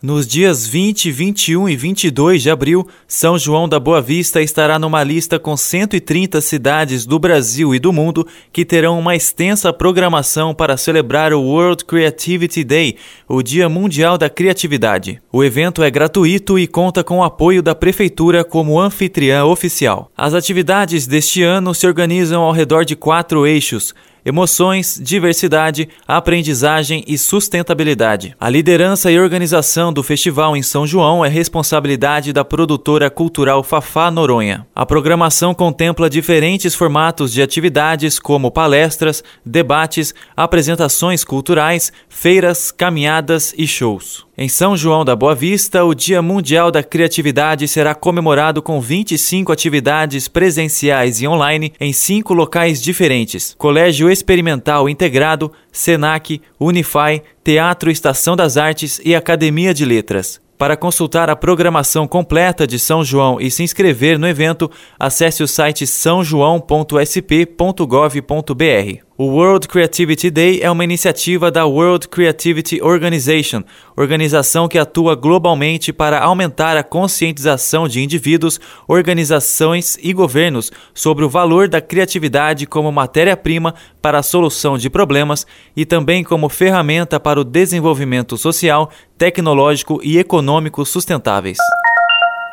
Nos dias 20, 21 e 22 de abril, São João da Boa Vista estará numa lista com 130 cidades do Brasil e do mundo que terão uma extensa programação para celebrar o World Creativity Day, o Dia Mundial da Criatividade. O evento é gratuito e conta com o apoio da Prefeitura como anfitriã oficial. As atividades deste ano se organizam ao redor de quatro eixos emoções, diversidade, aprendizagem e sustentabilidade. A liderança e organização do festival em São João é responsabilidade da produtora cultural Fafá Noronha. A programação contempla diferentes formatos de atividades como palestras, debates, apresentações culturais, feiras, caminhadas e shows. Em São João da Boa Vista, o Dia Mundial da Criatividade será comemorado com 25 atividades presenciais e online em cinco locais diferentes: Colégio Experimental Integrado, SENAC, Unify, Teatro Estação das Artes e Academia de Letras. Para consultar a programação completa de São João e se inscrever no evento, acesse o site sãojoão.sp.gov.br. O World Creativity Day é uma iniciativa da World Creativity Organization, organização que atua globalmente para aumentar a conscientização de indivíduos, organizações e governos sobre o valor da criatividade como matéria-prima para a solução de problemas e também como ferramenta para o desenvolvimento social, tecnológico e econômico sustentáveis.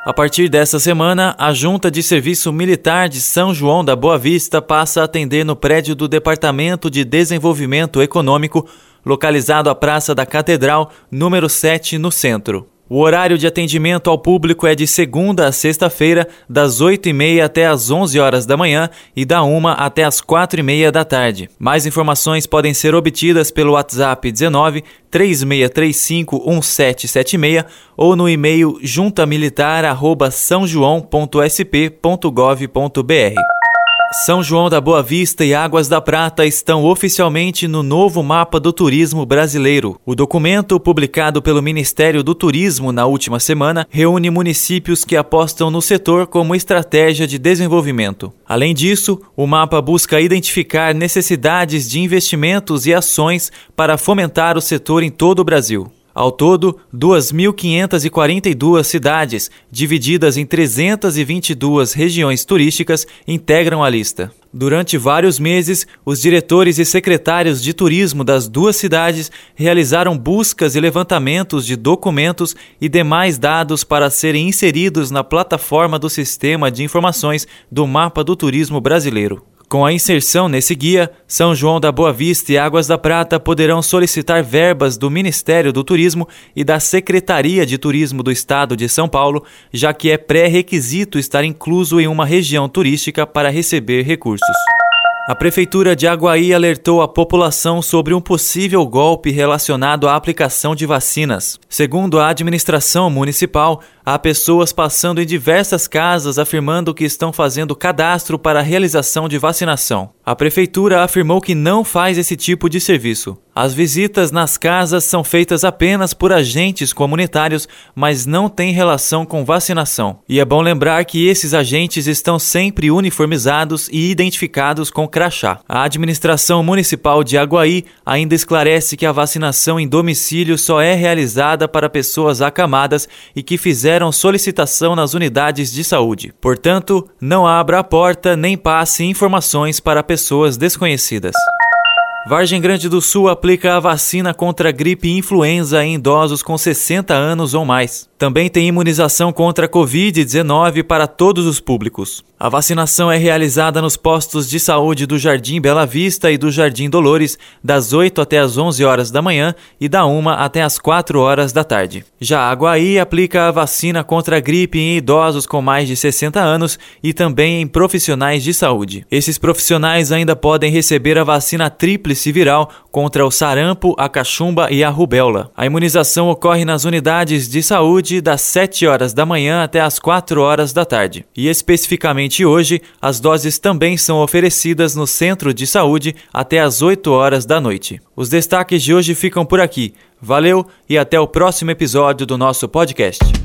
A partir dessa semana, a Junta de Serviço Militar de São João da Boa Vista passa a atender no prédio do Departamento de Desenvolvimento Econômico, localizado à Praça da Catedral, número 7, no centro. O horário de atendimento ao público é de segunda a sexta-feira, das 8h30 até as 11 horas da manhã e da 1 até as 4h30 da tarde. Mais informações podem ser obtidas pelo WhatsApp 19 3635 1776 ou no e-mail juntamilitar@sãojoão.sp.gov.br. São João da Boa Vista e Águas da Prata estão oficialmente no novo mapa do turismo brasileiro. O documento, publicado pelo Ministério do Turismo na última semana, reúne municípios que apostam no setor como estratégia de desenvolvimento. Além disso, o mapa busca identificar necessidades de investimentos e ações para fomentar o setor em todo o Brasil. Ao todo, 2.542 cidades, divididas em 322 regiões turísticas, integram a lista. Durante vários meses, os diretores e secretários de turismo das duas cidades realizaram buscas e levantamentos de documentos e demais dados para serem inseridos na plataforma do Sistema de Informações do Mapa do Turismo Brasileiro. Com a inserção nesse guia, São João da Boa Vista e Águas da Prata poderão solicitar verbas do Ministério do Turismo e da Secretaria de Turismo do Estado de São Paulo, já que é pré-requisito estar incluso em uma região turística para receber recursos. A Prefeitura de Aguaí alertou a população sobre um possível golpe relacionado à aplicação de vacinas. Segundo a administração municipal, há pessoas passando em diversas casas afirmando que estão fazendo cadastro para a realização de vacinação. A Prefeitura afirmou que não faz esse tipo de serviço. As visitas nas casas são feitas apenas por agentes comunitários, mas não têm relação com vacinação. E é bom lembrar que esses agentes estão sempre uniformizados e identificados com crachá. A administração municipal de Aguaí ainda esclarece que a vacinação em domicílio só é realizada para pessoas acamadas e que fizeram solicitação nas unidades de saúde. Portanto, não abra a porta nem passe informações para pessoas desconhecidas. Vargem Grande do Sul aplica a vacina contra gripe influenza em idosos com 60 anos ou mais. Também tem imunização contra a Covid-19 para todos os públicos. A vacinação é realizada nos postos de saúde do Jardim Bela Vista e do Jardim Dolores, das 8 até as 11 horas da manhã e da 1 até as 4 horas da tarde. Já a Aguaí aplica a vacina contra a gripe em idosos com mais de 60 anos e também em profissionais de saúde. Esses profissionais ainda podem receber a vacina tríplice viral contra o sarampo, a cachumba e a rubéola. A imunização ocorre nas unidades de saúde das 7 horas da manhã até as 4 horas da tarde. E especificamente hoje, as doses também são oferecidas no centro de saúde até as 8 horas da noite. Os destaques de hoje ficam por aqui. Valeu e até o próximo episódio do nosso podcast.